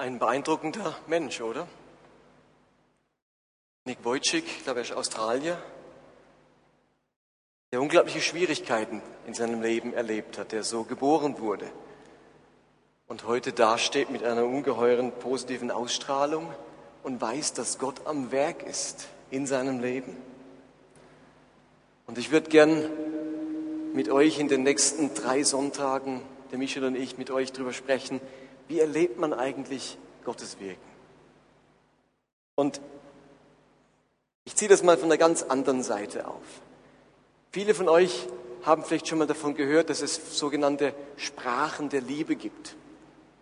Ein beeindruckender Mensch, oder? Nick Wojcik, ich glaube, er ist Australier, der unglaubliche Schwierigkeiten in seinem Leben erlebt hat, der so geboren wurde und heute dasteht mit einer ungeheuren positiven Ausstrahlung und weiß, dass Gott am Werk ist in seinem Leben. Und ich würde gern mit euch in den nächsten drei Sonntagen, der Michel und ich, mit euch darüber sprechen, wie erlebt man eigentlich Gottes Wirken? Und ich ziehe das mal von einer ganz anderen Seite auf. Viele von euch haben vielleicht schon mal davon gehört, dass es sogenannte Sprachen der Liebe gibt.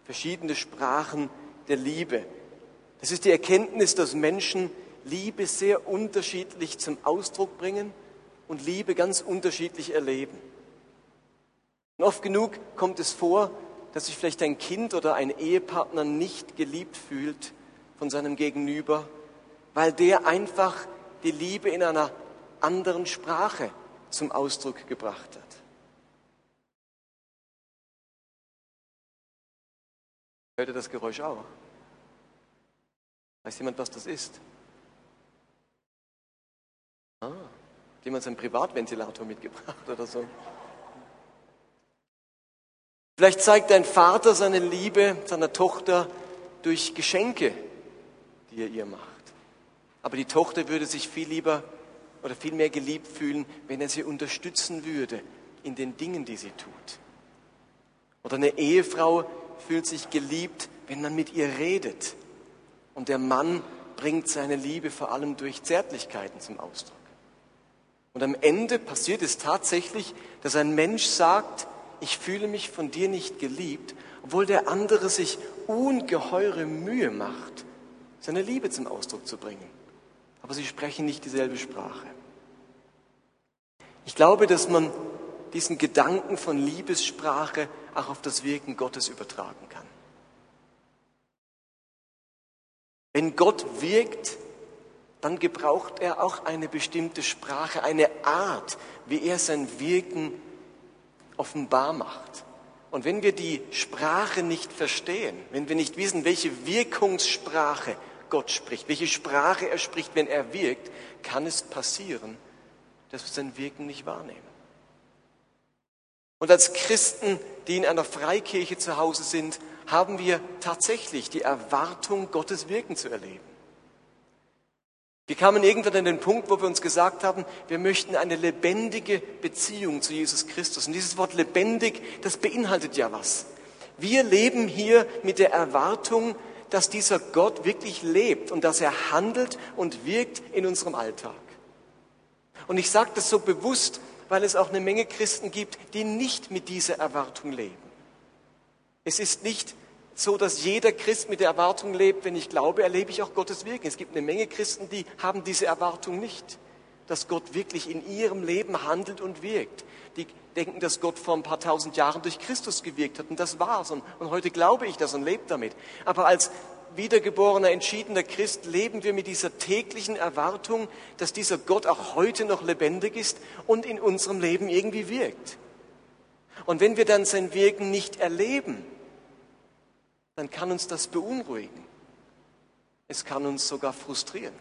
Verschiedene Sprachen der Liebe. Das ist die Erkenntnis, dass Menschen Liebe sehr unterschiedlich zum Ausdruck bringen und Liebe ganz unterschiedlich erleben. Und oft genug kommt es vor, dass sich vielleicht ein Kind oder ein Ehepartner nicht geliebt fühlt von seinem Gegenüber, weil der einfach die Liebe in einer anderen Sprache zum Ausdruck gebracht hat. Hört ihr das Geräusch auch? Weiß jemand, was das ist? Ah, hat jemand seinen Privatventilator mitgebracht oder so? Vielleicht zeigt dein Vater seine Liebe seiner Tochter durch Geschenke, die er ihr macht. Aber die Tochter würde sich viel lieber oder viel mehr geliebt fühlen, wenn er sie unterstützen würde in den Dingen, die sie tut. Oder eine Ehefrau fühlt sich geliebt, wenn man mit ihr redet. Und der Mann bringt seine Liebe vor allem durch Zärtlichkeiten zum Ausdruck. Und am Ende passiert es tatsächlich, dass ein Mensch sagt, ich fühle mich von dir nicht geliebt, obwohl der andere sich ungeheure Mühe macht, seine Liebe zum Ausdruck zu bringen. Aber sie sprechen nicht dieselbe Sprache. Ich glaube, dass man diesen Gedanken von Liebessprache auch auf das Wirken Gottes übertragen kann. Wenn Gott wirkt, dann gebraucht er auch eine bestimmte Sprache, eine Art, wie er sein Wirken offenbar macht. Und wenn wir die Sprache nicht verstehen, wenn wir nicht wissen, welche Wirkungssprache Gott spricht, welche Sprache er spricht, wenn er wirkt, kann es passieren, dass wir sein Wirken nicht wahrnehmen. Und als Christen, die in einer Freikirche zu Hause sind, haben wir tatsächlich die Erwartung, Gottes Wirken zu erleben. Wir kamen irgendwann an den Punkt, wo wir uns gesagt haben, wir möchten eine lebendige Beziehung zu Jesus Christus. Und dieses Wort lebendig, das beinhaltet ja was. Wir leben hier mit der Erwartung, dass dieser Gott wirklich lebt und dass er handelt und wirkt in unserem Alltag. Und ich sage das so bewusst, weil es auch eine Menge Christen gibt, die nicht mit dieser Erwartung leben. Es ist nicht so, dass jeder Christ mit der Erwartung lebt, wenn ich glaube, erlebe ich auch Gottes Wirken. Es gibt eine Menge Christen, die haben diese Erwartung nicht, dass Gott wirklich in ihrem Leben handelt und wirkt. Die denken, dass Gott vor ein paar tausend Jahren durch Christus gewirkt hat und das war's. Und, und heute glaube ich das und lebe damit. Aber als wiedergeborener, entschiedener Christ leben wir mit dieser täglichen Erwartung, dass dieser Gott auch heute noch lebendig ist und in unserem Leben irgendwie wirkt. Und wenn wir dann sein Wirken nicht erleben, dann kann uns das beunruhigen. Es kann uns sogar frustrieren.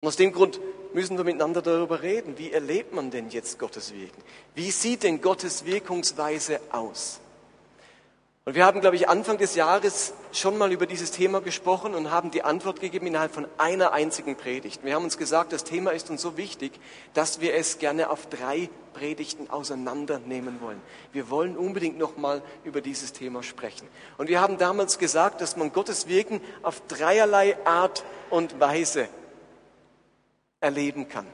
Und aus dem Grund müssen wir miteinander darüber reden, wie erlebt man denn jetzt Gottes Wirken? Wie sieht denn Gottes Wirkungsweise aus? Und wir haben, glaube ich, Anfang des Jahres schon mal über dieses Thema gesprochen und haben die Antwort gegeben innerhalb von einer einzigen Predigt. Wir haben uns gesagt, das Thema ist uns so wichtig, dass wir es gerne auf drei Predigten auseinandernehmen wollen. Wir wollen unbedingt noch mal über dieses Thema sprechen. Und wir haben damals gesagt, dass man Gottes Wirken auf dreierlei Art und Weise erleben kann.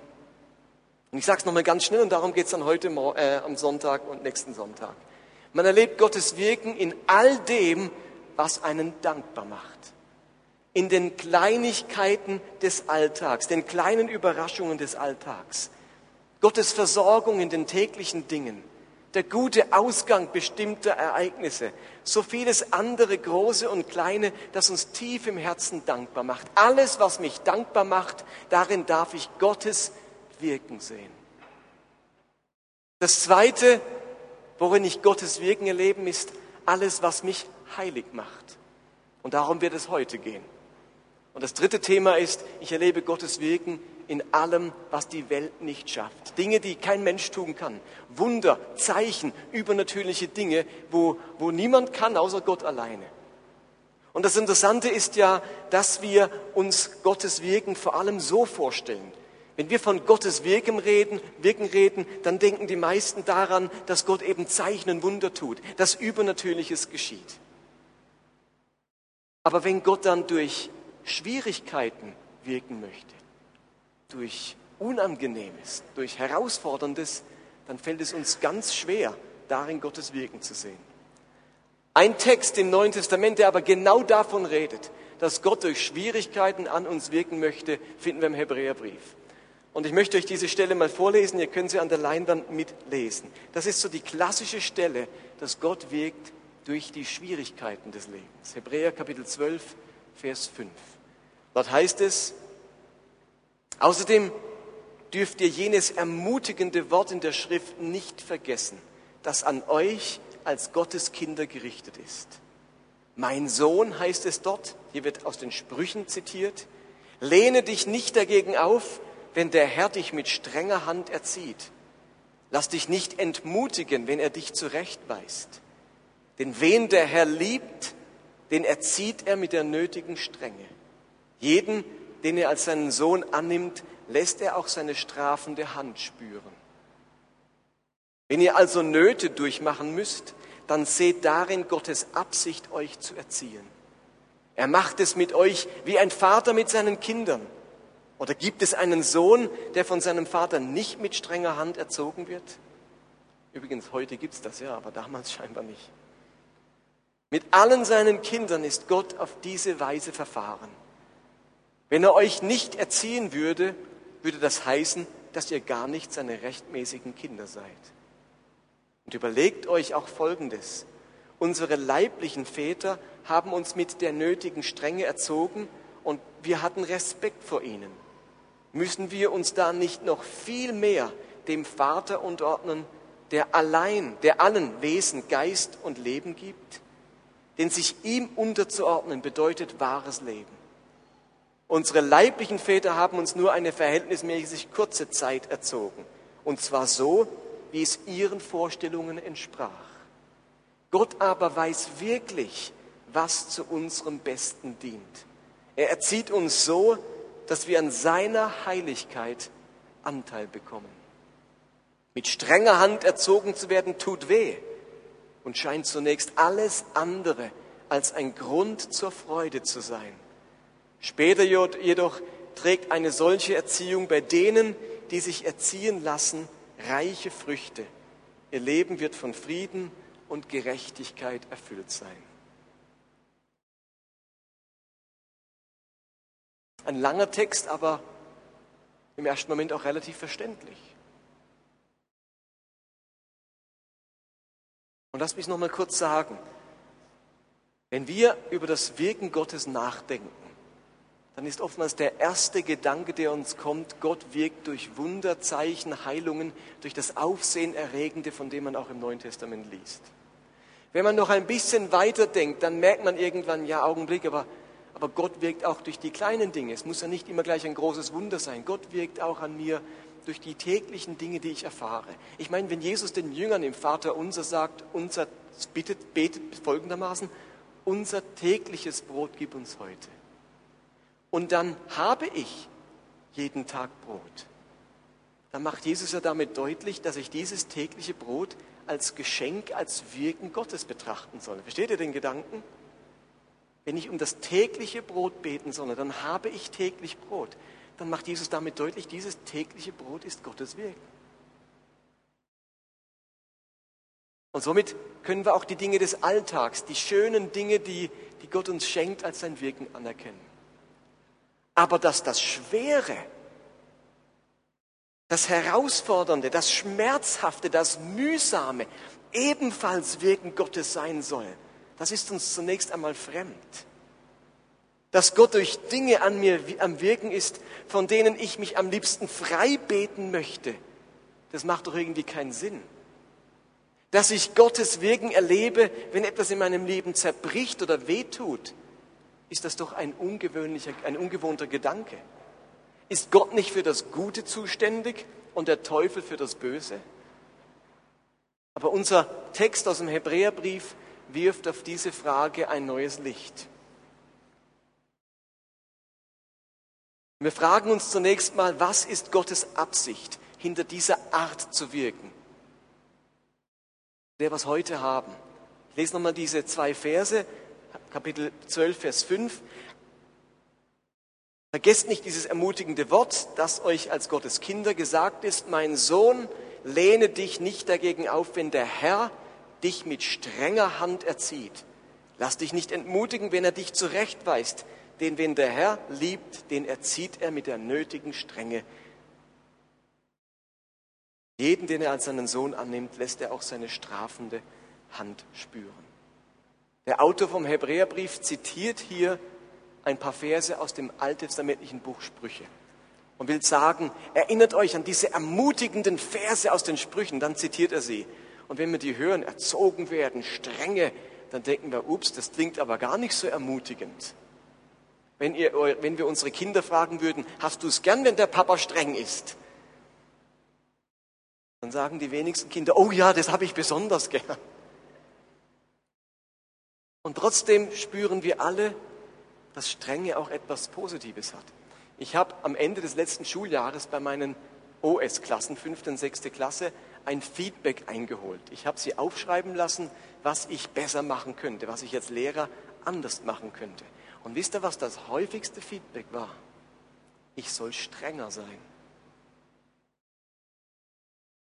Und ich sage es nochmal ganz schnell und darum geht es dann heute äh, am Sonntag und nächsten Sonntag. Man erlebt Gottes Wirken in all dem, was einen dankbar macht. In den Kleinigkeiten des Alltags, den kleinen Überraschungen des Alltags. Gottes Versorgung in den täglichen Dingen. Der gute Ausgang bestimmter Ereignisse. So vieles andere große und kleine, das uns tief im Herzen dankbar macht. Alles, was mich dankbar macht, darin darf ich Gottes Wirken sehen. Das zweite, worin ich Gottes Wirken erleben, ist alles, was mich heilig macht. Und darum wird es heute gehen. Und das dritte Thema ist, ich erlebe Gottes Wirken in allem, was die Welt nicht schafft. Dinge, die kein Mensch tun kann. Wunder, Zeichen, übernatürliche Dinge, wo, wo niemand kann, außer Gott alleine. Und das Interessante ist ja, dass wir uns Gottes Wirken vor allem so vorstellen. Wenn wir von Gottes Wirken reden, Wirken reden, dann denken die meisten daran, dass Gott eben Zeichen und Wunder tut, dass Übernatürliches geschieht. Aber wenn Gott dann durch Schwierigkeiten wirken möchte, durch Unangenehmes, durch Herausforderndes, dann fällt es uns ganz schwer, darin Gottes Wirken zu sehen. Ein Text im Neuen Testament, der aber genau davon redet, dass Gott durch Schwierigkeiten an uns wirken möchte, finden wir im Hebräerbrief. Und ich möchte euch diese Stelle mal vorlesen, ihr könnt sie an der Leinwand mitlesen. Das ist so die klassische Stelle, dass Gott wirkt durch die Schwierigkeiten des Lebens. Hebräer Kapitel 12, Vers 5. Dort heißt es, außerdem dürft ihr jenes ermutigende Wort in der Schrift nicht vergessen, das an euch als Gottes Kinder gerichtet ist. Mein Sohn heißt es dort, hier wird aus den Sprüchen zitiert, lehne dich nicht dagegen auf, wenn der Herr dich mit strenger Hand erzieht. Lass dich nicht entmutigen, wenn er dich zurechtweist. Denn wen der Herr liebt, den erzieht er mit der nötigen Strenge. Jeden, den er als seinen Sohn annimmt, lässt er auch seine strafende Hand spüren. Wenn ihr also Nöte durchmachen müsst, dann seht darin Gottes Absicht, euch zu erziehen. Er macht es mit euch wie ein Vater mit seinen Kindern. Oder gibt es einen Sohn, der von seinem Vater nicht mit strenger Hand erzogen wird? Übrigens, heute gibt es das ja, aber damals scheinbar nicht. Mit allen seinen Kindern ist Gott auf diese Weise verfahren. Wenn er euch nicht erziehen würde, würde das heißen, dass ihr gar nicht seine rechtmäßigen Kinder seid. Und überlegt euch auch Folgendes. Unsere leiblichen Väter haben uns mit der nötigen Strenge erzogen und wir hatten Respekt vor ihnen. Müssen wir uns da nicht noch viel mehr dem Vater unterordnen, der allein, der allen Wesen Geist und Leben gibt? Denn sich ihm unterzuordnen bedeutet wahres Leben. Unsere leiblichen Väter haben uns nur eine verhältnismäßig kurze Zeit erzogen. Und zwar so, wie es ihren Vorstellungen entsprach. Gott aber weiß wirklich, was zu unserem Besten dient. Er erzieht uns so, dass wir an seiner Heiligkeit Anteil bekommen. Mit strenger Hand erzogen zu werden, tut weh und scheint zunächst alles andere als ein Grund zur Freude zu sein. Später jedoch trägt eine solche Erziehung bei denen, die sich erziehen lassen, reiche Früchte. Ihr Leben wird von Frieden und Gerechtigkeit erfüllt sein. Ein langer Text, aber im ersten Moment auch relativ verständlich. Und lass mich noch mal kurz sagen, wenn wir über das Wirken Gottes nachdenken, dann ist oftmals der erste Gedanke, der uns kommt, Gott wirkt durch Wunder, Zeichen, Heilungen, durch das Aufsehenerregende, von dem man auch im Neuen Testament liest. Wenn man noch ein bisschen weiter denkt, dann merkt man irgendwann, ja, Augenblick, aber, aber Gott wirkt auch durch die kleinen Dinge. Es muss ja nicht immer gleich ein großes Wunder sein. Gott wirkt auch an mir durch die täglichen Dinge, die ich erfahre. Ich meine, wenn Jesus den Jüngern im Vater unser sagt, unser bittet, betet folgendermaßen, unser tägliches Brot gib uns heute. Und dann habe ich jeden Tag Brot. Dann macht Jesus ja damit deutlich, dass ich dieses tägliche Brot als Geschenk, als Wirken Gottes betrachten soll. Versteht ihr den Gedanken? Wenn ich um das tägliche Brot beten soll, dann habe ich täglich Brot dann macht Jesus damit deutlich, dieses tägliche Brot ist Gottes Wirken. Und somit können wir auch die Dinge des Alltags, die schönen Dinge, die, die Gott uns schenkt, als sein Wirken anerkennen. Aber dass das Schwere, das Herausfordernde, das Schmerzhafte, das Mühsame ebenfalls Wirken Gottes sein soll, das ist uns zunächst einmal fremd. Dass Gott durch Dinge an mir am Wirken ist, von denen ich mich am liebsten frei beten möchte, das macht doch irgendwie keinen Sinn. Dass ich Gottes Wirken erlebe, wenn etwas in meinem Leben zerbricht oder wehtut, ist das doch ein ungewöhnlicher, ein ungewohnter Gedanke. Ist Gott nicht für das Gute zuständig und der Teufel für das Böse? Aber unser Text aus dem Hebräerbrief wirft auf diese Frage ein neues Licht. Wir fragen uns zunächst mal, was ist Gottes Absicht hinter dieser Art zu wirken? Der was heute haben. Ich lese nochmal diese zwei Verse, Kapitel 12, Vers 5. Vergesst nicht dieses ermutigende Wort, das euch als Gottes Kinder gesagt ist, mein Sohn, lehne dich nicht dagegen auf, wenn der Herr dich mit strenger Hand erzieht. Lass dich nicht entmutigen, wenn er dich zurechtweist, denn wenn der Herr liebt, den erzieht er mit der nötigen Strenge. Jeden, den er als seinen Sohn annimmt, lässt er auch seine strafende Hand spüren. Der Autor vom Hebräerbrief zitiert hier ein paar Verse aus dem alttestamentlichen Buch Sprüche und will sagen, erinnert euch an diese ermutigenden Verse aus den Sprüchen, dann zitiert er sie. Und wenn wir die hören, erzogen werden, strenge, dann denken wir, ups, das klingt aber gar nicht so ermutigend. Wenn, ihr, wenn wir unsere Kinder fragen würden, hast du es gern, wenn der Papa streng ist? Dann sagen die wenigsten Kinder, oh ja, das habe ich besonders gern. Und trotzdem spüren wir alle, dass Strenge auch etwas Positives hat. Ich habe am Ende des letzten Schuljahres bei meinen OS-Klassen, fünfte und sechste Klasse, ein Feedback eingeholt. Ich habe sie aufschreiben lassen, was ich besser machen könnte, was ich als Lehrer anders machen könnte. Und wisst ihr, was das häufigste Feedback war? Ich soll strenger sein.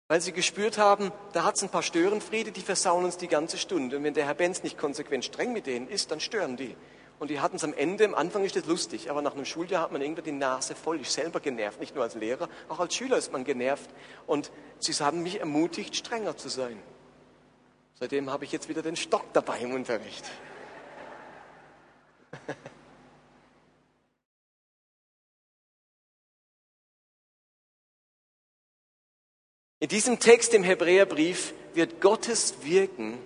Weil sie gespürt haben, da hat es ein paar Störenfriede, die versauen uns die ganze Stunde. Und wenn der Herr Benz nicht konsequent streng mit denen ist, dann stören die. Und die hatten es am Ende, am Anfang ist das lustig, aber nach einem Schuljahr hat man irgendwann die Nase voll. Ich selber genervt, nicht nur als Lehrer, auch als Schüler ist man genervt. Und sie haben mich ermutigt, strenger zu sein. Seitdem habe ich jetzt wieder den Stock dabei im Unterricht. In diesem Text im Hebräerbrief wird Gottes Wirken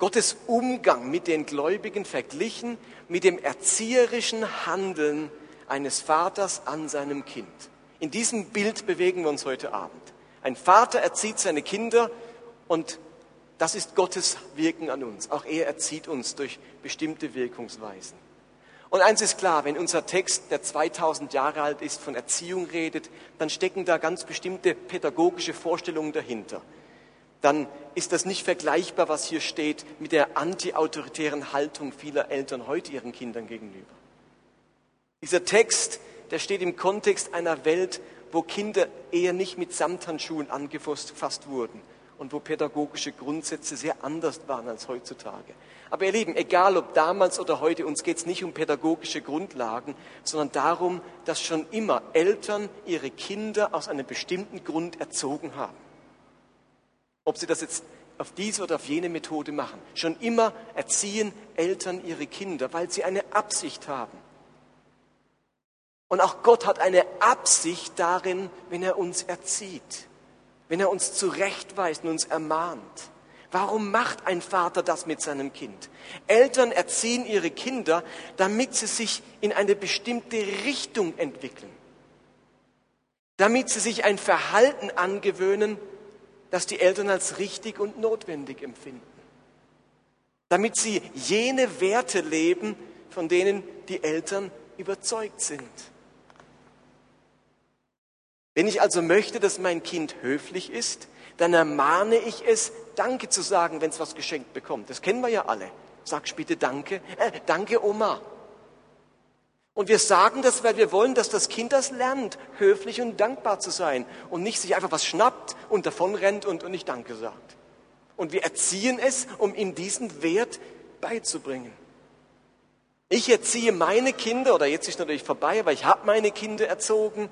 Gottes Umgang mit den Gläubigen verglichen mit dem erzieherischen Handeln eines Vaters an seinem Kind. In diesem Bild bewegen wir uns heute Abend. Ein Vater erzieht seine Kinder und das ist Gottes Wirken an uns. Auch er erzieht uns durch bestimmte Wirkungsweisen. Und eins ist klar, wenn unser Text, der 2000 Jahre alt ist, von Erziehung redet, dann stecken da ganz bestimmte pädagogische Vorstellungen dahinter dann ist das nicht vergleichbar, was hier steht, mit der antiautoritären Haltung vieler Eltern heute ihren Kindern gegenüber. Dieser Text, der steht im Kontext einer Welt, wo Kinder eher nicht mit Samthandschuhen angefasst wurden und wo pädagogische Grundsätze sehr anders waren als heutzutage. Aber ihr Lieben, egal ob damals oder heute, uns geht es nicht um pädagogische Grundlagen, sondern darum, dass schon immer Eltern ihre Kinder aus einem bestimmten Grund erzogen haben. Ob sie das jetzt auf diese oder auf jene Methode machen. Schon immer erziehen Eltern ihre Kinder, weil sie eine Absicht haben. Und auch Gott hat eine Absicht darin, wenn er uns erzieht, wenn er uns zurechtweist und uns ermahnt. Warum macht ein Vater das mit seinem Kind? Eltern erziehen ihre Kinder, damit sie sich in eine bestimmte Richtung entwickeln, damit sie sich ein Verhalten angewöhnen, das die Eltern als richtig und notwendig empfinden, damit sie jene Werte leben, von denen die Eltern überzeugt sind. Wenn ich also möchte, dass mein Kind höflich ist, dann ermahne ich es, Danke zu sagen, wenn es was geschenkt bekommt. Das kennen wir ja alle. Sag bitte Danke. Äh, danke, Oma. Und wir sagen das, weil wir wollen, dass das Kind das lernt, höflich und dankbar zu sein und nicht sich einfach was schnappt und davonrennt und, und nicht Danke sagt. Und wir erziehen es, um ihm diesen Wert beizubringen. Ich erziehe meine Kinder, oder jetzt ist natürlich vorbei, aber ich habe meine Kinder erzogen,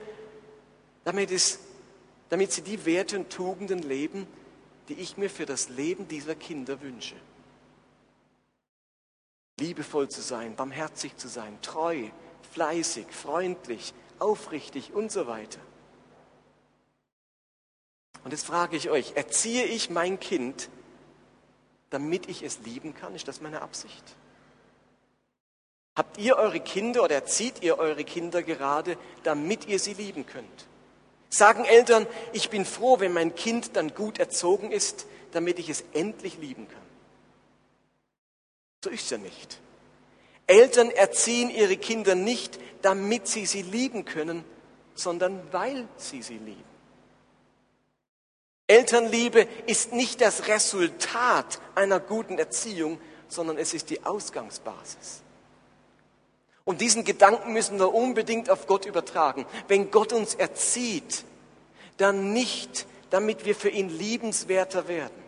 damit, es, damit sie die Werte und Tugenden leben, die ich mir für das Leben dieser Kinder wünsche. Liebevoll zu sein, barmherzig zu sein, treu, fleißig, freundlich, aufrichtig und so weiter. Und jetzt frage ich euch, erziehe ich mein Kind, damit ich es lieben kann? Ist das meine Absicht? Habt ihr eure Kinder oder erzieht ihr eure Kinder gerade, damit ihr sie lieben könnt? Sagen Eltern, ich bin froh, wenn mein Kind dann gut erzogen ist, damit ich es endlich lieben kann. So ist es ja nicht. Eltern erziehen ihre Kinder nicht, damit sie sie lieben können, sondern weil sie sie lieben. Elternliebe ist nicht das Resultat einer guten Erziehung, sondern es ist die Ausgangsbasis. Und diesen Gedanken müssen wir unbedingt auf Gott übertragen. Wenn Gott uns erzieht, dann nicht, damit wir für ihn liebenswerter werden,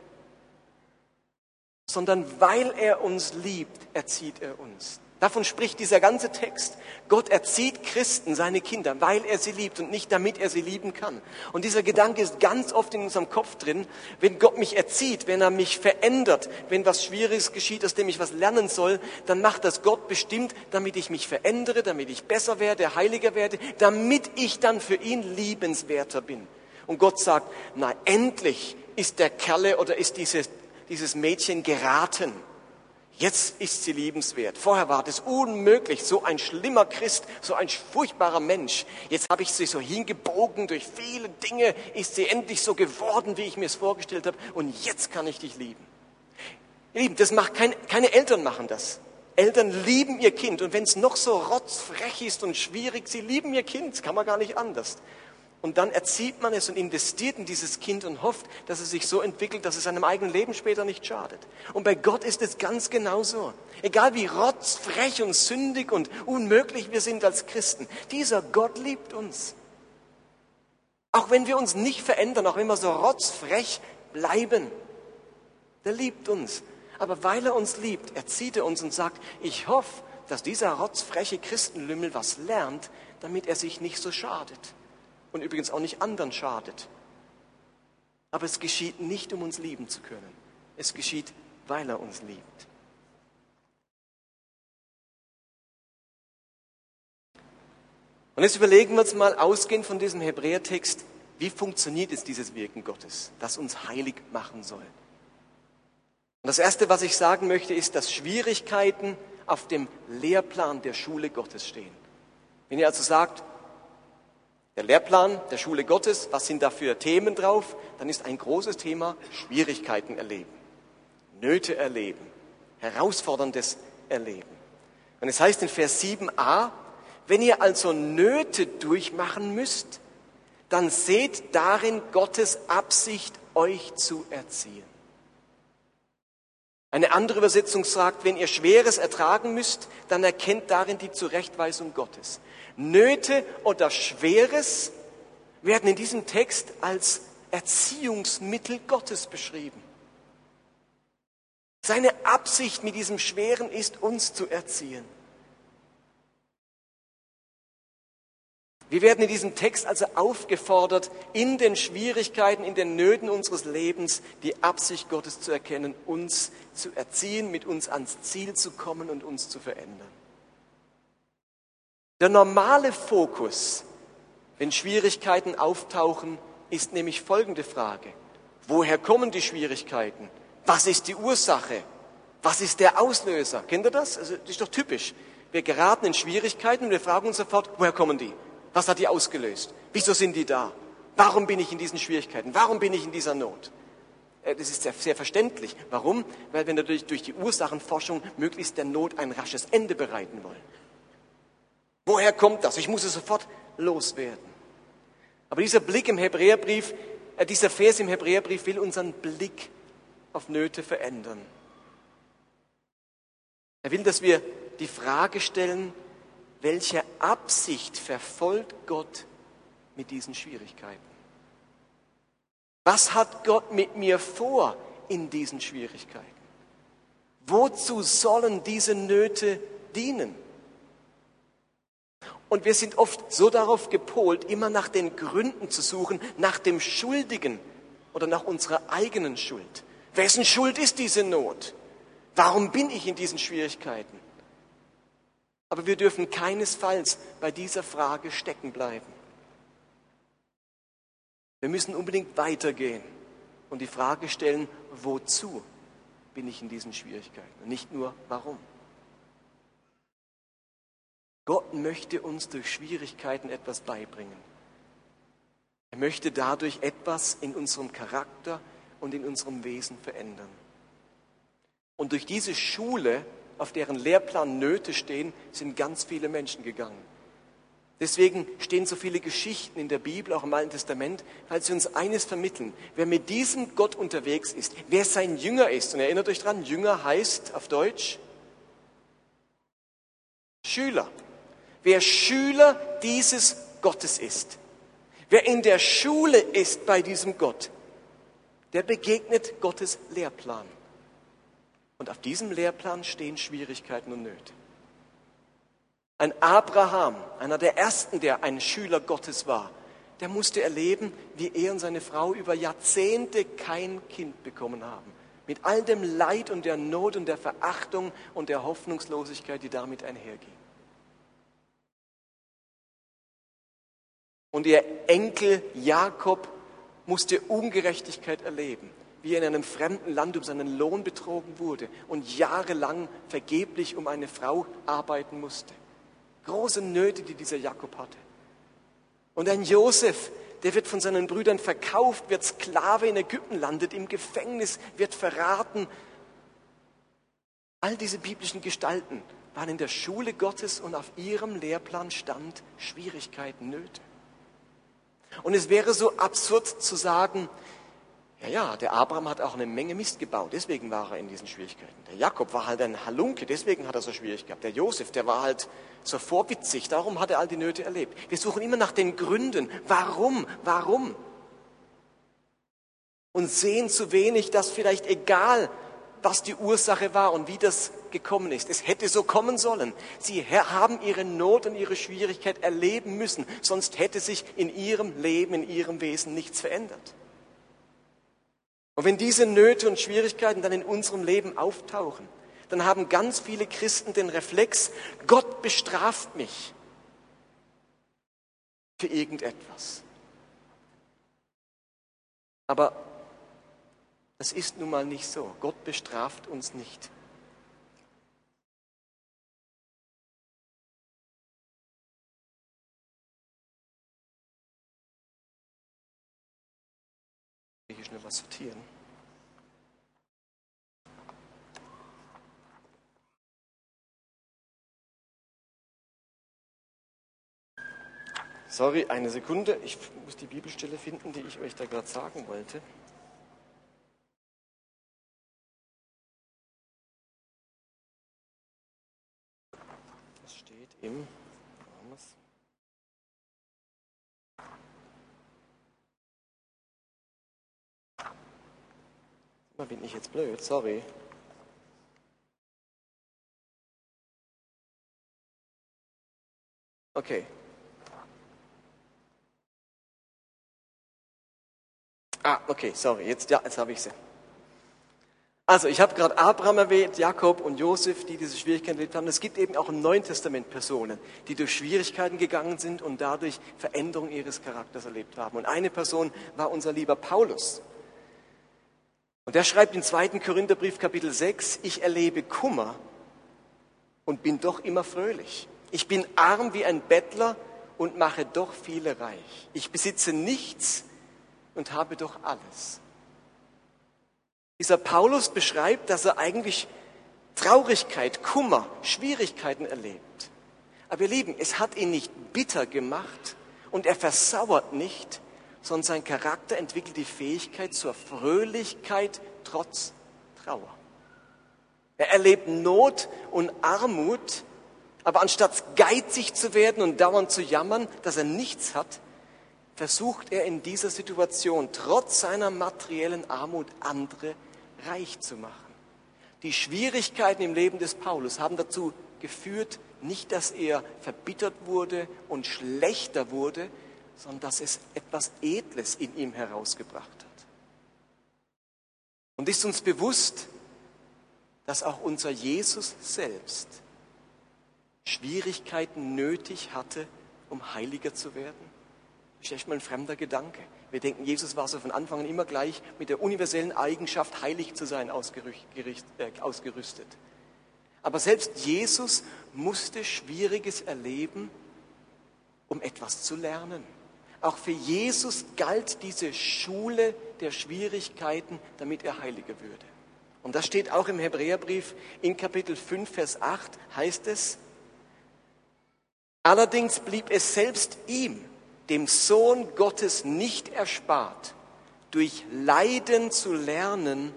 sondern weil er uns liebt, erzieht er uns. Davon spricht dieser ganze Text. Gott erzieht Christen, seine Kinder, weil er sie liebt und nicht damit er sie lieben kann. Und dieser Gedanke ist ganz oft in unserem Kopf drin. Wenn Gott mich erzieht, wenn er mich verändert, wenn was Schwieriges geschieht, aus dem ich was lernen soll, dann macht das Gott bestimmt, damit ich mich verändere, damit ich besser werde, heiliger werde, damit ich dann für ihn liebenswerter bin. Und Gott sagt, na endlich ist der Kerle oder ist dieses, dieses Mädchen geraten. Jetzt ist sie liebenswert. Vorher war das unmöglich. So ein schlimmer Christ, so ein furchtbarer Mensch. Jetzt habe ich sie so hingebogen. Durch viele Dinge ist sie endlich so geworden, wie ich mir es vorgestellt habe. Und jetzt kann ich dich lieben. Ihr Lieben, das macht kein, keine Eltern machen das. Eltern lieben ihr Kind. Und wenn es noch so rotzfrech ist und schwierig, sie lieben ihr Kind. Das kann man gar nicht anders. Und dann erzieht man es und investiert in dieses Kind und hofft, dass es sich so entwickelt, dass es seinem eigenen Leben später nicht schadet. Und bei Gott ist es ganz genauso. Egal wie rotzfrech und sündig und unmöglich wir sind als Christen, dieser Gott liebt uns. Auch wenn wir uns nicht verändern, auch wenn wir so rotzfrech bleiben, der liebt uns. Aber weil er uns liebt, erzieht er uns und sagt, ich hoffe, dass dieser rotzfreche Christenlümmel was lernt, damit er sich nicht so schadet und übrigens auch nicht anderen schadet. Aber es geschieht nicht, um uns lieben zu können. Es geschieht, weil er uns liebt. Und jetzt überlegen wir uns mal, ausgehend von diesem Hebräertext, wie funktioniert jetzt dieses Wirken Gottes, das uns heilig machen soll. Und das Erste, was ich sagen möchte, ist, dass Schwierigkeiten auf dem Lehrplan der Schule Gottes stehen. Wenn ihr also sagt, der Lehrplan der Schule Gottes, was sind da für Themen drauf? Dann ist ein großes Thema Schwierigkeiten erleben, Nöte erleben, herausforderndes erleben. Und es heißt in Vers 7a, wenn ihr also Nöte durchmachen müsst, dann seht darin Gottes Absicht, euch zu erziehen. Eine andere Übersetzung sagt, wenn ihr Schweres ertragen müsst, dann erkennt darin die Zurechtweisung Gottes. Nöte oder Schweres werden in diesem Text als Erziehungsmittel Gottes beschrieben. Seine Absicht mit diesem Schweren ist, uns zu erziehen. Wir werden in diesem Text also aufgefordert, in den Schwierigkeiten, in den Nöten unseres Lebens die Absicht Gottes zu erkennen, uns zu erziehen, mit uns ans Ziel zu kommen und uns zu verändern. Der normale Fokus, wenn Schwierigkeiten auftauchen, ist nämlich folgende Frage. Woher kommen die Schwierigkeiten? Was ist die Ursache? Was ist der Auslöser? Kennt ihr das? Also, das ist doch typisch. Wir geraten in Schwierigkeiten und wir fragen uns sofort, woher kommen die? Was hat die ausgelöst? Wieso sind die da? Warum bin ich in diesen Schwierigkeiten? Warum bin ich in dieser Not? Äh, das ist sehr, sehr verständlich. Warum? Weil wir natürlich durch die Ursachenforschung möglichst der Not ein rasches Ende bereiten wollen. Woher kommt das? Ich muss es sofort loswerden. Aber dieser Blick im Hebräerbrief, äh, dieser Vers im Hebräerbrief will unseren Blick auf Nöte verändern. Er will, dass wir die Frage stellen, welche Absicht verfolgt Gott mit diesen Schwierigkeiten? Was hat Gott mit mir vor in diesen Schwierigkeiten? Wozu sollen diese Nöte dienen? Und wir sind oft so darauf gepolt, immer nach den Gründen zu suchen, nach dem Schuldigen oder nach unserer eigenen Schuld. Wessen Schuld ist diese Not? Warum bin ich in diesen Schwierigkeiten? Aber wir dürfen keinesfalls bei dieser Frage stecken bleiben. Wir müssen unbedingt weitergehen und die Frage stellen, wozu bin ich in diesen Schwierigkeiten und nicht nur warum. Gott möchte uns durch Schwierigkeiten etwas beibringen. Er möchte dadurch etwas in unserem Charakter und in unserem Wesen verändern. Und durch diese Schule, auf deren Lehrplan Nöte stehen, sind ganz viele Menschen gegangen. Deswegen stehen so viele Geschichten in der Bibel, auch im Alten Testament, weil sie uns eines vermitteln. Wer mit diesem Gott unterwegs ist, wer sein Jünger ist, und erinnert euch dran, Jünger heißt auf Deutsch Schüler. Wer Schüler dieses Gottes ist, wer in der Schule ist bei diesem Gott, der begegnet Gottes Lehrplan. Und auf diesem Lehrplan stehen Schwierigkeiten und Nöte. Ein Abraham, einer der ersten, der ein Schüler Gottes war, der musste erleben, wie er und seine Frau über Jahrzehnte kein Kind bekommen haben. Mit all dem Leid und der Not und der Verachtung und der Hoffnungslosigkeit, die damit einherging. Und ihr Enkel Jakob musste Ungerechtigkeit erleben, wie er in einem fremden Land um seinen Lohn betrogen wurde und jahrelang vergeblich um eine Frau arbeiten musste. Große Nöte, die dieser Jakob hatte. Und ein Josef, der wird von seinen Brüdern verkauft, wird Sklave in Ägypten, landet im Gefängnis, wird verraten. All diese biblischen Gestalten waren in der Schule Gottes und auf ihrem Lehrplan stand Schwierigkeiten, Nöte. Und es wäre so absurd zu sagen, ja, ja, der Abraham hat auch eine Menge Mist gebaut, deswegen war er in diesen Schwierigkeiten. Der Jakob war halt ein Halunke, deswegen hat er so Schwierigkeiten gehabt. Der Josef, der war halt so vorwitzig, darum hat er all die Nöte erlebt. Wir suchen immer nach den Gründen. Warum? Warum? Und sehen zu wenig, dass vielleicht egal, was die Ursache war und wie das gekommen ist. Es hätte so kommen sollen. Sie haben ihre Not und ihre Schwierigkeit erleben müssen, sonst hätte sich in ihrem Leben, in ihrem Wesen nichts verändert. Und wenn diese Nöte und Schwierigkeiten dann in unserem Leben auftauchen, dann haben ganz viele Christen den Reflex, Gott bestraft mich für irgendetwas. Aber das ist nun mal nicht so. Gott bestraft uns nicht. hier schnell was sortieren. Sorry, eine Sekunde. Ich muss die Bibelstelle finden, die ich euch da gerade sagen wollte. Im bin ich jetzt blöd, sorry. Okay. Ah, okay, sorry, jetzt, ja, jetzt habe ich sie. Also, ich habe gerade Abraham erwähnt, Jakob und Josef, die diese Schwierigkeiten erlebt haben. Es gibt eben auch im Neuen Testament Personen, die durch Schwierigkeiten gegangen sind und dadurch Veränderung ihres Charakters erlebt haben. Und eine Person war unser lieber Paulus. Und er schreibt im 2. Korintherbrief Kapitel 6, ich erlebe Kummer und bin doch immer fröhlich. Ich bin arm wie ein Bettler und mache doch viele reich. Ich besitze nichts und habe doch alles. Dieser Paulus beschreibt, dass er eigentlich Traurigkeit, Kummer, Schwierigkeiten erlebt. Aber ihr Lieben, es hat ihn nicht bitter gemacht und er versauert nicht, sondern sein Charakter entwickelt die Fähigkeit zur Fröhlichkeit trotz Trauer. Er erlebt Not und Armut, aber anstatt geizig zu werden und dauernd zu jammern, dass er nichts hat, versucht er in dieser Situation trotz seiner materiellen Armut andere reich zu machen. Die Schwierigkeiten im Leben des Paulus haben dazu geführt, nicht, dass er verbittert wurde und schlechter wurde, sondern dass es etwas Edles in ihm herausgebracht hat. Und ist uns bewusst, dass auch unser Jesus selbst Schwierigkeiten nötig hatte, um heiliger zu werden? Das ist echt mal ein fremder Gedanke. Wir denken, Jesus war so von Anfang an immer gleich mit der universellen Eigenschaft, heilig zu sein, äh, ausgerüstet. Aber selbst Jesus musste Schwieriges erleben, um etwas zu lernen. Auch für Jesus galt diese Schule der Schwierigkeiten, damit er heiliger würde. Und das steht auch im Hebräerbrief in Kapitel 5, Vers 8, heißt es, allerdings blieb es selbst ihm, dem Sohn Gottes, nicht erspart, durch Leiden zu lernen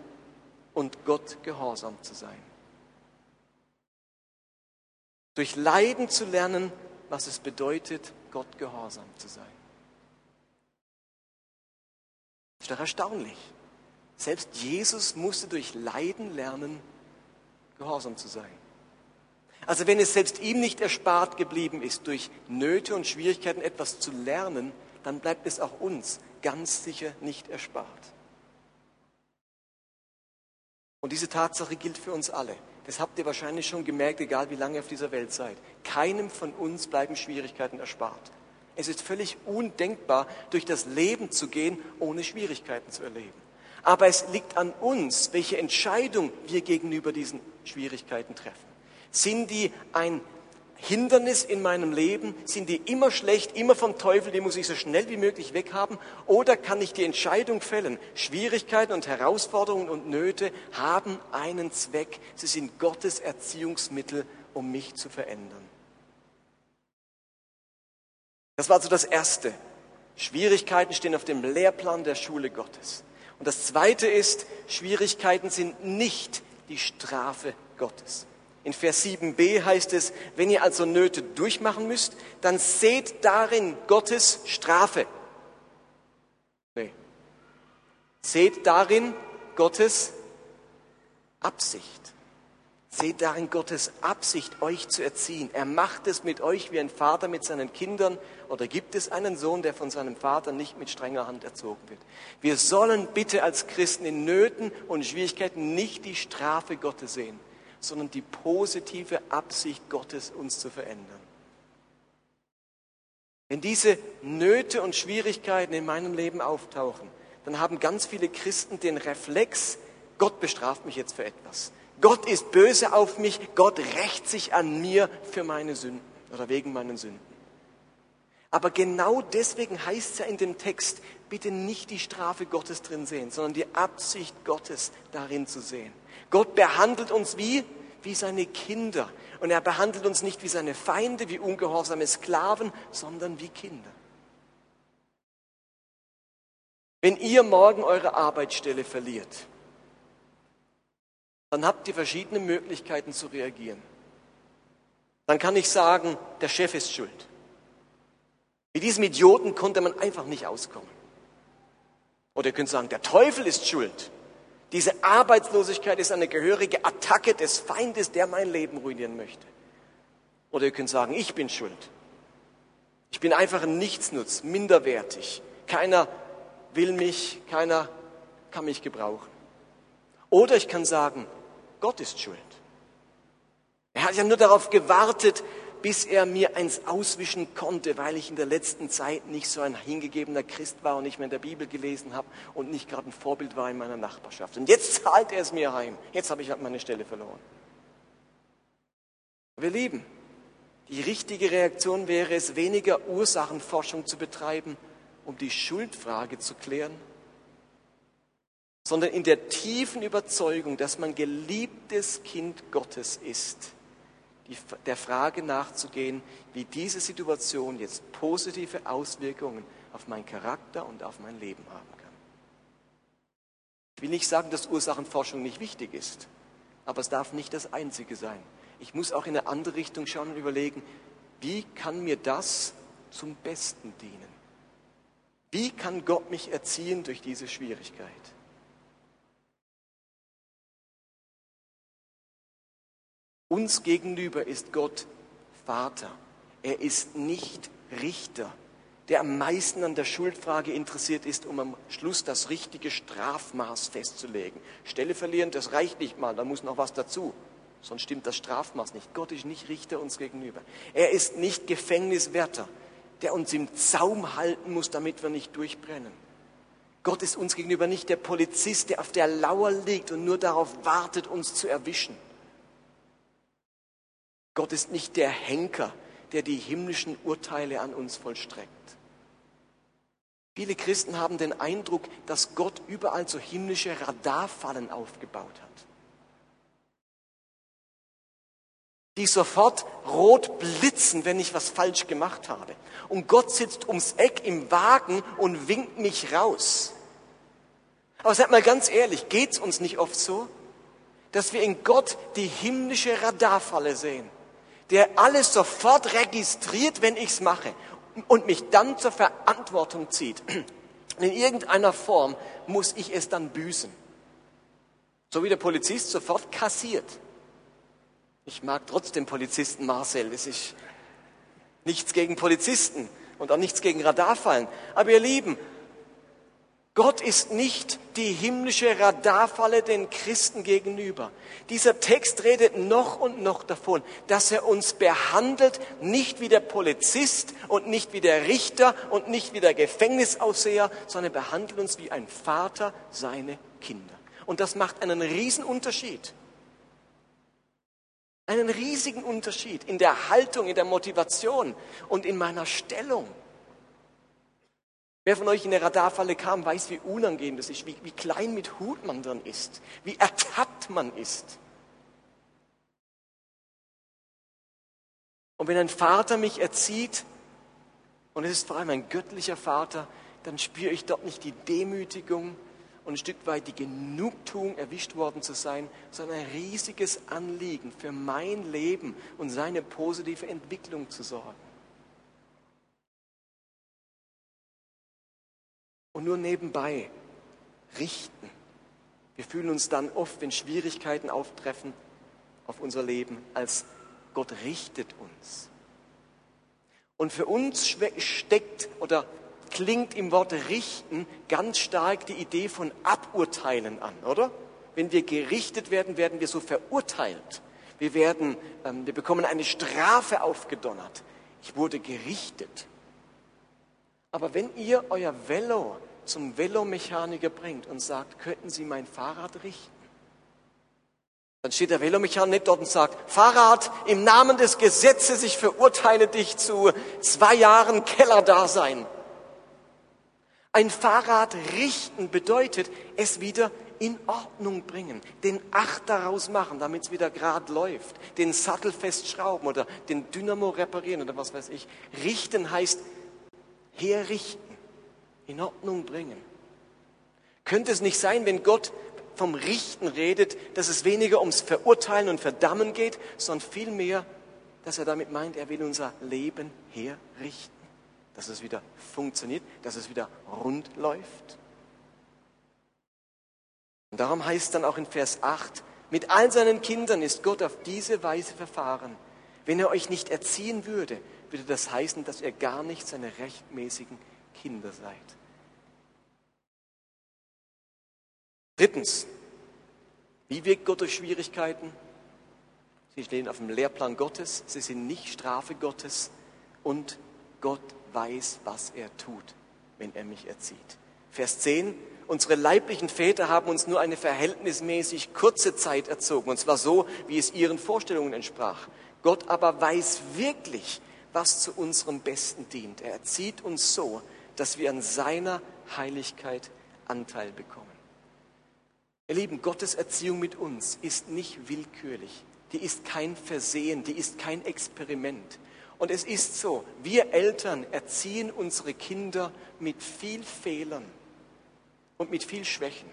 und Gott gehorsam zu sein. Durch Leiden zu lernen, was es bedeutet, Gott gehorsam zu sein. Das ist doch erstaunlich. Selbst Jesus musste durch Leiden lernen, gehorsam zu sein. Also wenn es selbst ihm nicht erspart geblieben ist, durch Nöte und Schwierigkeiten etwas zu lernen, dann bleibt es auch uns ganz sicher nicht erspart. Und diese Tatsache gilt für uns alle. Das habt ihr wahrscheinlich schon gemerkt, egal wie lange ihr auf dieser Welt seid. Keinem von uns bleiben Schwierigkeiten erspart. Es ist völlig undenkbar, durch das Leben zu gehen, ohne Schwierigkeiten zu erleben. Aber es liegt an uns, welche Entscheidung wir gegenüber diesen Schwierigkeiten treffen. Sind die ein Hindernis in meinem Leben? Sind die immer schlecht, immer vom Teufel, die muss ich so schnell wie möglich weghaben? Oder kann ich die Entscheidung fällen? Schwierigkeiten und Herausforderungen und Nöte haben einen Zweck. Sie sind Gottes Erziehungsmittel, um mich zu verändern. Das war so das Erste. Schwierigkeiten stehen auf dem Lehrplan der Schule Gottes. Und das Zweite ist, Schwierigkeiten sind nicht die Strafe Gottes. In Vers 7b heißt es, wenn ihr also Nöte durchmachen müsst, dann seht darin Gottes Strafe. Nee. Seht darin Gottes Absicht. Seht darin Gottes Absicht, euch zu erziehen. Er macht es mit euch wie ein Vater mit seinen Kindern. Oder gibt es einen Sohn, der von seinem Vater nicht mit strenger Hand erzogen wird? Wir sollen bitte als Christen in Nöten und Schwierigkeiten nicht die Strafe Gottes sehen sondern die positive Absicht Gottes, uns zu verändern. Wenn diese Nöte und Schwierigkeiten in meinem Leben auftauchen, dann haben ganz viele Christen den Reflex, Gott bestraft mich jetzt für etwas. Gott ist böse auf mich, Gott rächt sich an mir für meine Sünden oder wegen meinen Sünden. Aber genau deswegen heißt es ja in dem Text, bitte nicht die Strafe Gottes drin sehen, sondern die Absicht Gottes darin zu sehen. Gott behandelt uns wie? Wie seine Kinder. Und er behandelt uns nicht wie seine Feinde, wie ungehorsame Sklaven, sondern wie Kinder. Wenn ihr morgen eure Arbeitsstelle verliert, dann habt ihr verschiedene Möglichkeiten zu reagieren. Dann kann ich sagen, der Chef ist schuld. Mit diesem Idioten konnte man einfach nicht auskommen. Oder ihr könnt sagen, der Teufel ist schuld. Diese Arbeitslosigkeit ist eine gehörige Attacke des Feindes, der mein Leben ruinieren möchte. Oder ihr könnt sagen, ich bin schuld. Ich bin einfach ein Nichtsnutz, minderwertig. Keiner will mich, keiner kann mich gebrauchen. Oder ich kann sagen, Gott ist schuld. Er hat ja nur darauf gewartet, bis er mir eins auswischen konnte, weil ich in der letzten Zeit nicht so ein hingegebener Christ war und nicht mehr in der Bibel gelesen habe und nicht gerade ein Vorbild war in meiner Nachbarschaft. Und jetzt zahlt er es mir heim. Jetzt habe ich halt meine Stelle verloren. Wir lieben. Die richtige Reaktion wäre es, weniger Ursachenforschung zu betreiben, um die Schuldfrage zu klären, sondern in der tiefen Überzeugung, dass man geliebtes Kind Gottes ist die, der Frage nachzugehen, wie diese Situation jetzt positive Auswirkungen auf meinen Charakter und auf mein Leben haben kann. Ich will nicht sagen, dass Ursachenforschung nicht wichtig ist, aber es darf nicht das Einzige sein. Ich muss auch in eine andere Richtung schauen und überlegen, wie kann mir das zum Besten dienen? Wie kann Gott mich erziehen durch diese Schwierigkeit? Uns gegenüber ist Gott Vater. Er ist nicht Richter, der am meisten an der Schuldfrage interessiert ist, um am Schluss das richtige Strafmaß festzulegen. Stelle verlieren, das reicht nicht mal, da muss noch was dazu. Sonst stimmt das Strafmaß nicht. Gott ist nicht Richter uns gegenüber. Er ist nicht Gefängniswärter, der uns im Zaum halten muss, damit wir nicht durchbrennen. Gott ist uns gegenüber nicht der Polizist, der auf der Lauer liegt und nur darauf wartet, uns zu erwischen. Gott ist nicht der Henker, der die himmlischen Urteile an uns vollstreckt. Viele Christen haben den Eindruck, dass Gott überall so himmlische Radarfallen aufgebaut hat. die sofort rot blitzen, wenn ich was falsch gemacht habe. Und Gott sitzt ums Eck im Wagen und winkt mich raus. Aber seid mal ganz ehrlich, geht's uns nicht oft so, dass wir in Gott die himmlische Radarfalle sehen, der alles sofort registriert, wenn ich's mache und mich dann zur Verantwortung zieht. In irgendeiner Form muss ich es dann büßen. So wie der Polizist sofort kassiert. Ich mag trotzdem Polizisten, Marcel. Es ist nichts gegen Polizisten und auch nichts gegen Radarfallen. Aber ihr Lieben, Gott ist nicht die himmlische Radarfalle den Christen gegenüber. Dieser Text redet noch und noch davon, dass er uns behandelt, nicht wie der Polizist und nicht wie der Richter und nicht wie der Gefängnisausseher, sondern er behandelt uns wie ein Vater seine Kinder. Und das macht einen riesen Unterschied. Einen riesigen Unterschied in der Haltung, in der Motivation und in meiner Stellung. Wer von euch in der Radarfalle kam, weiß, wie unangenehm das ist, wie, wie klein mit Hut man drin ist, wie ertappt man ist. Und wenn ein Vater mich erzieht, und es ist vor allem ein göttlicher Vater, dann spüre ich dort nicht die Demütigung und ein Stück weit die Genugtuung, erwischt worden zu sein, sondern ein riesiges Anliegen für mein Leben und seine positive Entwicklung zu sorgen. Und nur nebenbei richten. Wir fühlen uns dann oft, wenn Schwierigkeiten auftreffen auf unser Leben, als Gott richtet uns. Und für uns steckt oder klingt im Wort richten ganz stark die Idee von Aburteilen an, oder? Wenn wir gerichtet werden, werden wir so verurteilt. Wir werden, ähm, wir bekommen eine Strafe aufgedonnert. Ich wurde gerichtet. Aber wenn ihr euer Velo zum Velomechaniker bringt und sagt, könnten Sie mein Fahrrad richten? Dann steht der Velomechaniker nicht dort und sagt, Fahrrad, im Namen des Gesetzes, ich verurteile dich zu zwei Jahren Kellerdasein. Ein Fahrrad richten bedeutet, es wieder in Ordnung bringen, den Acht daraus machen, damit es wieder gerade läuft, den Sattel festschrauben oder den Dynamo reparieren oder was weiß ich. Richten heißt herrichten, in Ordnung bringen. Könnte es nicht sein, wenn Gott vom Richten redet, dass es weniger ums Verurteilen und Verdammen geht, sondern vielmehr, dass er damit meint, er will unser Leben herrichten, dass es wieder funktioniert, dass es wieder rund läuft. Und darum heißt es dann auch in Vers 8, mit all seinen Kindern ist Gott auf diese Weise verfahren. Wenn er euch nicht erziehen würde, würde das heißen, dass ihr gar nicht seine rechtmäßigen Kinder seid. Drittens, wie wirkt Gott durch Schwierigkeiten? Sie stehen auf dem Lehrplan Gottes, sie sind nicht Strafe Gottes und Gott weiß, was er tut, wenn er mich erzieht. Vers 10, unsere leiblichen Väter haben uns nur eine verhältnismäßig kurze Zeit erzogen, und zwar so, wie es ihren Vorstellungen entsprach. Gott aber weiß wirklich, was zu unserem Besten dient. Er erzieht uns so, dass wir an seiner Heiligkeit Anteil bekommen. Ihr Lieben, Gottes Erziehung mit uns ist nicht willkürlich. Die ist kein Versehen, die ist kein Experiment. Und es ist so, wir Eltern erziehen unsere Kinder mit viel Fehlern und mit viel Schwächen.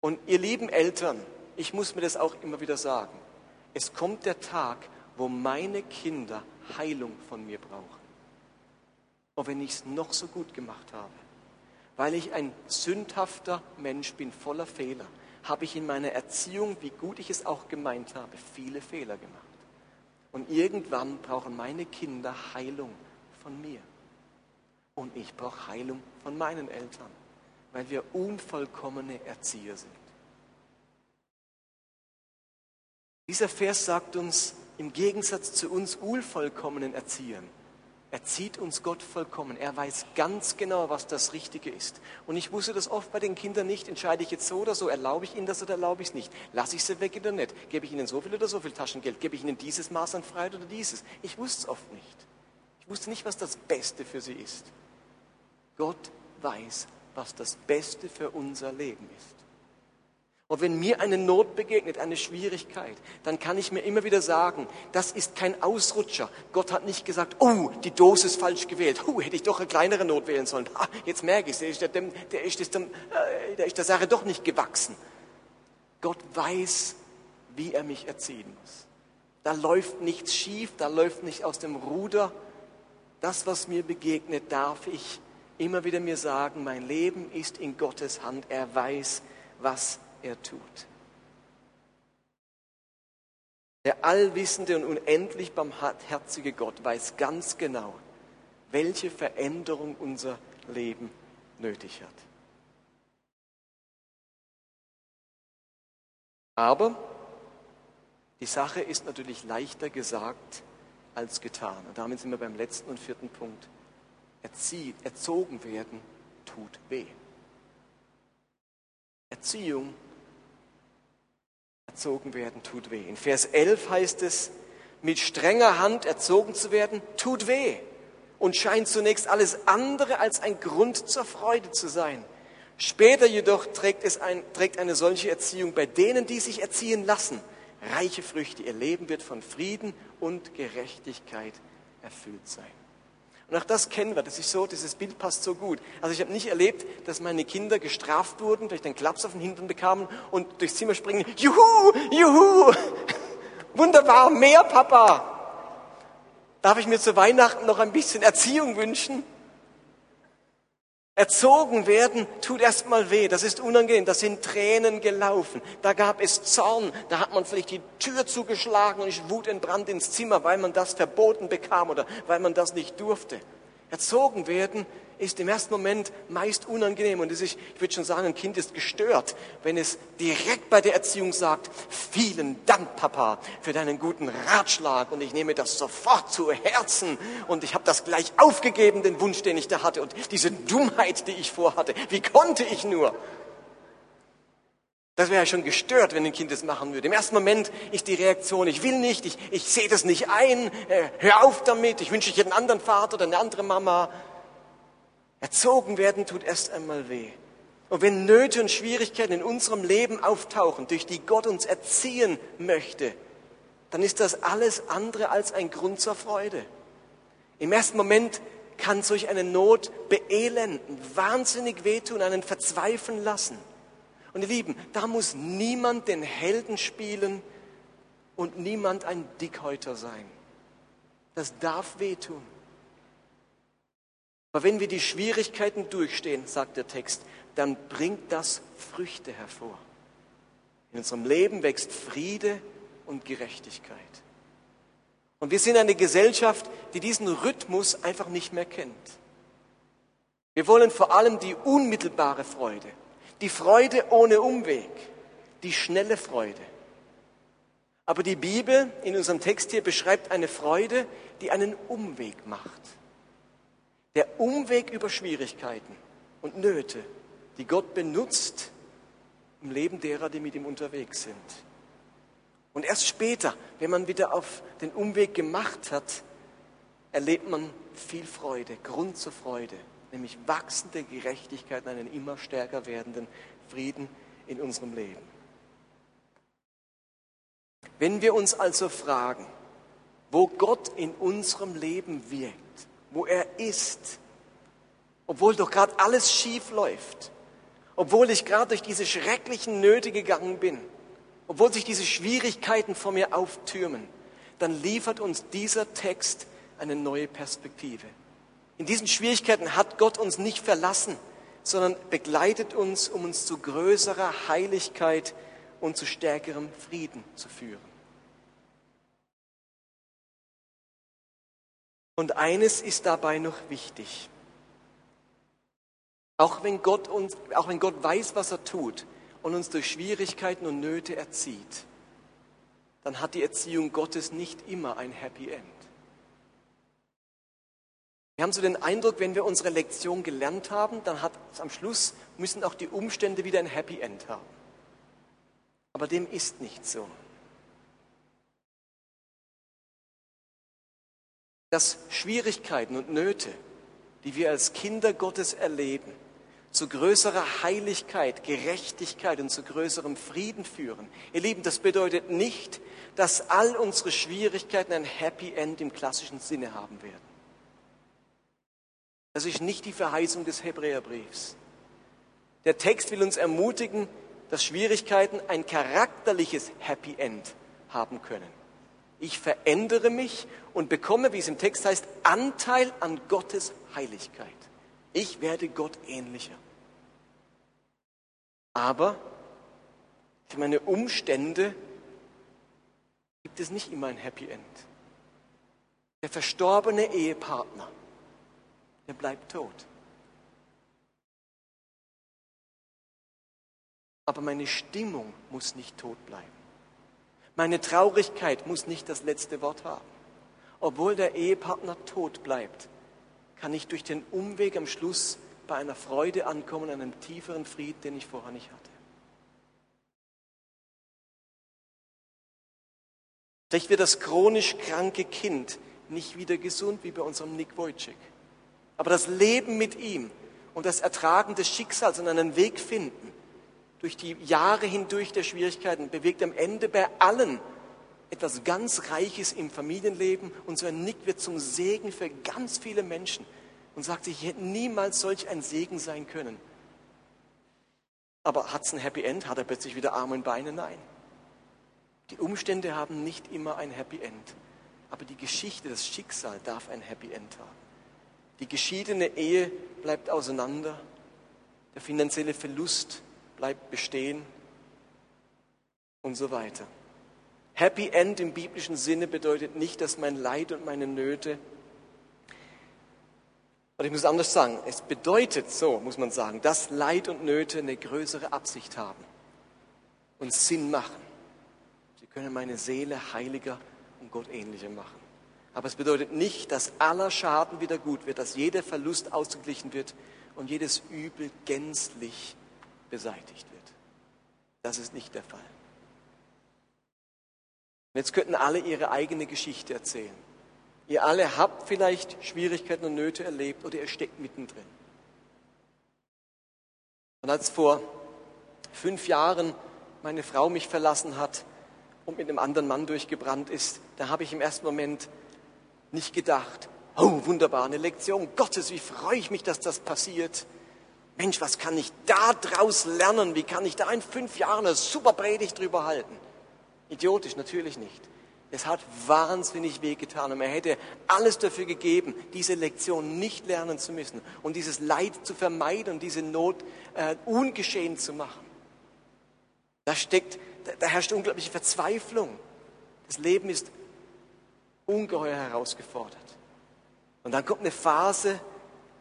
Und ihr lieben Eltern, ich muss mir das auch immer wieder sagen, es kommt der Tag, wo meine Kinder Heilung von mir brauchen. Auch wenn ich es noch so gut gemacht habe. Weil ich ein sündhafter Mensch bin, voller Fehler, habe ich in meiner Erziehung, wie gut ich es auch gemeint habe, viele Fehler gemacht. Und irgendwann brauchen meine Kinder Heilung von mir. Und ich brauche Heilung von meinen Eltern, weil wir unvollkommene Erzieher sind. Dieser Vers sagt uns, im Gegensatz zu uns unvollkommenen Erziehern, erzieht uns Gott vollkommen. Er weiß ganz genau, was das Richtige ist. Und ich wusste das oft bei den Kindern nicht. Entscheide ich jetzt so oder so? Erlaube ich ihnen das oder erlaube ich es nicht? Lasse ich sie weg oder nicht? Gebe ich ihnen so viel oder so viel Taschengeld? Gebe ich ihnen dieses Maß an Freiheit oder dieses? Ich wusste es oft nicht. Ich wusste nicht, was das Beste für sie ist. Gott weiß, was das Beste für unser Leben ist. Und wenn mir eine Not begegnet, eine Schwierigkeit, dann kann ich mir immer wieder sagen, das ist kein Ausrutscher. Gott hat nicht gesagt, oh, die Dose ist falsch gewählt. Oh, hätte ich doch eine kleinere Not wählen sollen. Ah, jetzt merke ich es, der, der, der, äh, der ist der Sache doch nicht gewachsen. Gott weiß, wie er mich erziehen muss. Da läuft nichts schief, da läuft nicht aus dem Ruder. Das, was mir begegnet, darf ich immer wieder mir sagen, mein Leben ist in Gottes Hand. Er weiß, was er tut. Der allwissende und unendlich barmherzige Gott weiß ganz genau, welche Veränderung unser Leben nötig hat. Aber die Sache ist natürlich leichter gesagt als getan. Und damit sind wir beim letzten und vierten Punkt. Erzieht, erzogen werden tut weh. Erziehung erzogen werden tut weh. In Vers 11 heißt es, mit strenger Hand erzogen zu werden, tut weh und scheint zunächst alles andere als ein Grund zur Freude zu sein. Später jedoch trägt, es ein, trägt eine solche Erziehung bei denen, die sich erziehen lassen, reiche Früchte. Ihr Leben wird von Frieden und Gerechtigkeit erfüllt sein. Und auch das kennen wir, das ist so, dieses Bild passt so gut. Also ich habe nicht erlebt, dass meine Kinder gestraft wurden, durch den Klaps auf den Hintern bekamen und durchs Zimmer springen. Juhu, juhu, wunderbar, mehr Papa. Darf ich mir zu Weihnachten noch ein bisschen Erziehung wünschen? Erzogen werden tut erstmal weh, das ist unangenehm, da sind Tränen gelaufen, da gab es Zorn, da hat man vielleicht die Tür zugeschlagen und ist wutentbrannt ins Zimmer, weil man das verboten bekam oder weil man das nicht durfte. Erzogen werden ist im ersten Moment meist unangenehm und ist, ich würde schon sagen, ein Kind ist gestört, wenn es direkt bei der Erziehung sagt, vielen Dank, Papa, für deinen guten Ratschlag und ich nehme das sofort zu Herzen und ich habe das gleich aufgegeben, den Wunsch, den ich da hatte und diese Dummheit, die ich vorhatte. Wie konnte ich nur? Das wäre ja schon gestört, wenn ein Kind das machen würde. Im ersten Moment ist die Reaktion, ich will nicht, ich, ich sehe das nicht ein, äh, hör auf damit, ich wünsche dir einen anderen Vater oder eine andere Mama. Erzogen werden tut erst einmal weh. Und wenn Nöte und Schwierigkeiten in unserem Leben auftauchen, durch die Gott uns erziehen möchte, dann ist das alles andere als ein Grund zur Freude. Im ersten Moment kann solch eine Not beelenden, wahnsinnig wehtun, einen verzweifeln lassen. Und ihr Lieben, da muss niemand den Helden spielen und niemand ein Dickhäuter sein. Das darf wehtun. Aber wenn wir die Schwierigkeiten durchstehen, sagt der Text, dann bringt das Früchte hervor. In unserem Leben wächst Friede und Gerechtigkeit. Und wir sind eine Gesellschaft, die diesen Rhythmus einfach nicht mehr kennt. Wir wollen vor allem die unmittelbare Freude, die Freude ohne Umweg, die schnelle Freude. Aber die Bibel in unserem Text hier beschreibt eine Freude, die einen Umweg macht. Der Umweg über Schwierigkeiten und Nöte, die Gott benutzt im Leben derer, die mit ihm unterwegs sind. Und erst später, wenn man wieder auf den Umweg gemacht hat, erlebt man viel Freude, Grund zur Freude, nämlich wachsende Gerechtigkeit und einen immer stärker werdenden Frieden in unserem Leben. Wenn wir uns also fragen, wo Gott in unserem Leben wirkt, wo er ist, obwohl doch gerade alles schief läuft, obwohl ich gerade durch diese schrecklichen Nöte gegangen bin, obwohl sich diese Schwierigkeiten vor mir auftürmen, dann liefert uns dieser Text eine neue Perspektive. In diesen Schwierigkeiten hat Gott uns nicht verlassen, sondern begleitet uns, um uns zu größerer Heiligkeit und zu stärkerem Frieden zu führen. Und eines ist dabei noch wichtig. Auch wenn Gott uns, auch wenn Gott weiß, was er tut und uns durch Schwierigkeiten und Nöte erzieht, dann hat die Erziehung Gottes nicht immer ein Happy End. Wir haben so den Eindruck, wenn wir unsere Lektion gelernt haben, dann hat es am Schluss müssen auch die Umstände wieder ein Happy End haben. Aber dem ist nicht so. Dass Schwierigkeiten und Nöte, die wir als Kinder Gottes erleben, zu größerer Heiligkeit, Gerechtigkeit und zu größerem Frieden führen. Ihr Lieben, das bedeutet nicht, dass all unsere Schwierigkeiten ein Happy End im klassischen Sinne haben werden. Das ist nicht die Verheißung des Hebräerbriefs. Der Text will uns ermutigen, dass Schwierigkeiten ein charakterliches Happy End haben können. Ich verändere mich und bekomme, wie es im Text heißt, Anteil an Gottes Heiligkeit. Ich werde Gott ähnlicher. Aber für meine Umstände gibt es nicht immer ein Happy End. Der verstorbene Ehepartner er bleibt tot. Aber meine Stimmung muss nicht tot bleiben. Meine Traurigkeit muss nicht das letzte Wort haben. Obwohl der Ehepartner tot bleibt, kann ich durch den Umweg am Schluss bei einer Freude ankommen, einem tieferen Frieden, den ich vorher nicht hatte. Vielleicht wird das chronisch kranke Kind nicht wieder gesund wie bei unserem Nick Wojcik. Aber das Leben mit ihm und das Ertragen des Schicksals und einen Weg finden durch die Jahre hindurch der Schwierigkeiten bewegt am Ende bei allen etwas ganz Reiches im Familienleben und so ein Nick wird zum Segen für ganz viele Menschen und sagt sich, ich hätte niemals solch ein Segen sein können. Aber hat es ein Happy End? Hat er plötzlich wieder Arme und Beine? Nein. Die Umstände haben nicht immer ein Happy End. Aber die Geschichte, das Schicksal darf ein Happy End haben. Die geschiedene Ehe bleibt auseinander. Der finanzielle Verlust bleibt bestehen und so weiter. Happy End im biblischen Sinne bedeutet nicht, dass mein Leid und meine Nöte, oder ich muss anders sagen, es bedeutet so, muss man sagen, dass Leid und Nöte eine größere Absicht haben und Sinn machen. Sie können meine Seele heiliger und Gott ähnlicher machen. Aber es bedeutet nicht, dass aller Schaden wieder gut wird, dass jeder Verlust ausgeglichen wird und jedes Übel gänzlich beseitigt wird. Das ist nicht der Fall. Und jetzt könnten alle ihre eigene Geschichte erzählen. Ihr alle habt vielleicht Schwierigkeiten und Nöte erlebt oder ihr steckt mittendrin. Und als vor fünf Jahren meine Frau mich verlassen hat und mit einem anderen Mann durchgebrannt ist, da habe ich im ersten Moment nicht gedacht, oh wunderbar, eine Lektion Gottes, wie freue ich mich, dass das passiert. Mensch, was kann ich da draus lernen? Wie kann ich da in fünf Jahren eine super Predigt drüber halten? Idiotisch, natürlich nicht. Es hat wahnsinnig wehgetan und er hätte alles dafür gegeben, diese Lektion nicht lernen zu müssen und dieses Leid zu vermeiden und diese Not äh, ungeschehen zu machen. Da steckt, da, da herrscht unglaubliche Verzweiflung. Das Leben ist ungeheuer herausgefordert. Und dann kommt eine Phase,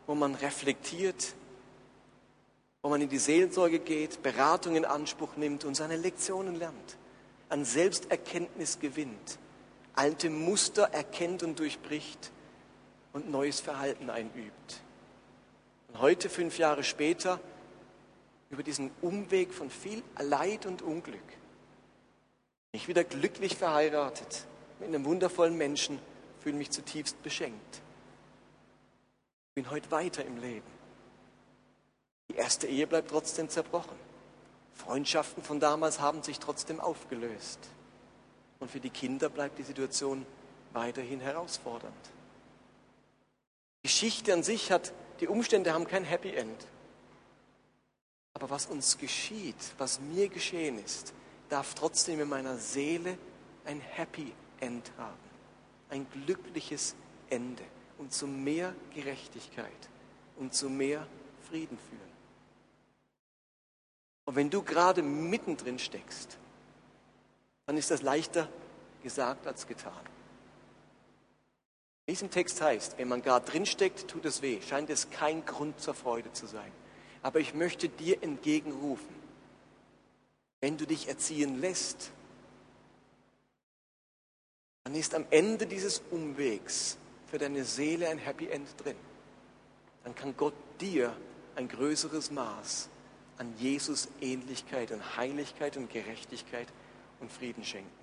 wo man reflektiert, wo man in die Seelsorge geht, Beratung in Anspruch nimmt und seine Lektionen lernt, an Selbsterkenntnis gewinnt, alte Muster erkennt und durchbricht und neues Verhalten einübt. Und heute, fünf Jahre später, über diesen Umweg von viel Leid und Unglück, bin ich wieder glücklich verheiratet, mit einem wundervollen Menschen, fühle mich zutiefst beschenkt. Bin heute weiter im Leben. Die erste Ehe bleibt trotzdem zerbrochen. Freundschaften von damals haben sich trotzdem aufgelöst. Und für die Kinder bleibt die Situation weiterhin herausfordernd. Die Geschichte an sich hat, die Umstände haben kein Happy End. Aber was uns geschieht, was mir geschehen ist, darf trotzdem in meiner Seele ein Happy End haben. Ein glückliches Ende und zu mehr Gerechtigkeit und zu mehr Frieden führen. Und wenn du gerade mittendrin steckst, dann ist das leichter gesagt als getan. Es im Text heißt, wenn man gerade drin steckt, tut es weh, scheint es kein Grund zur Freude zu sein. Aber ich möchte dir entgegenrufen, wenn du dich erziehen lässt, dann ist am Ende dieses Umwegs für deine Seele ein Happy End drin. dann kann Gott dir ein größeres Maß an Jesus Ähnlichkeit und Heiligkeit und Gerechtigkeit und Frieden schenken.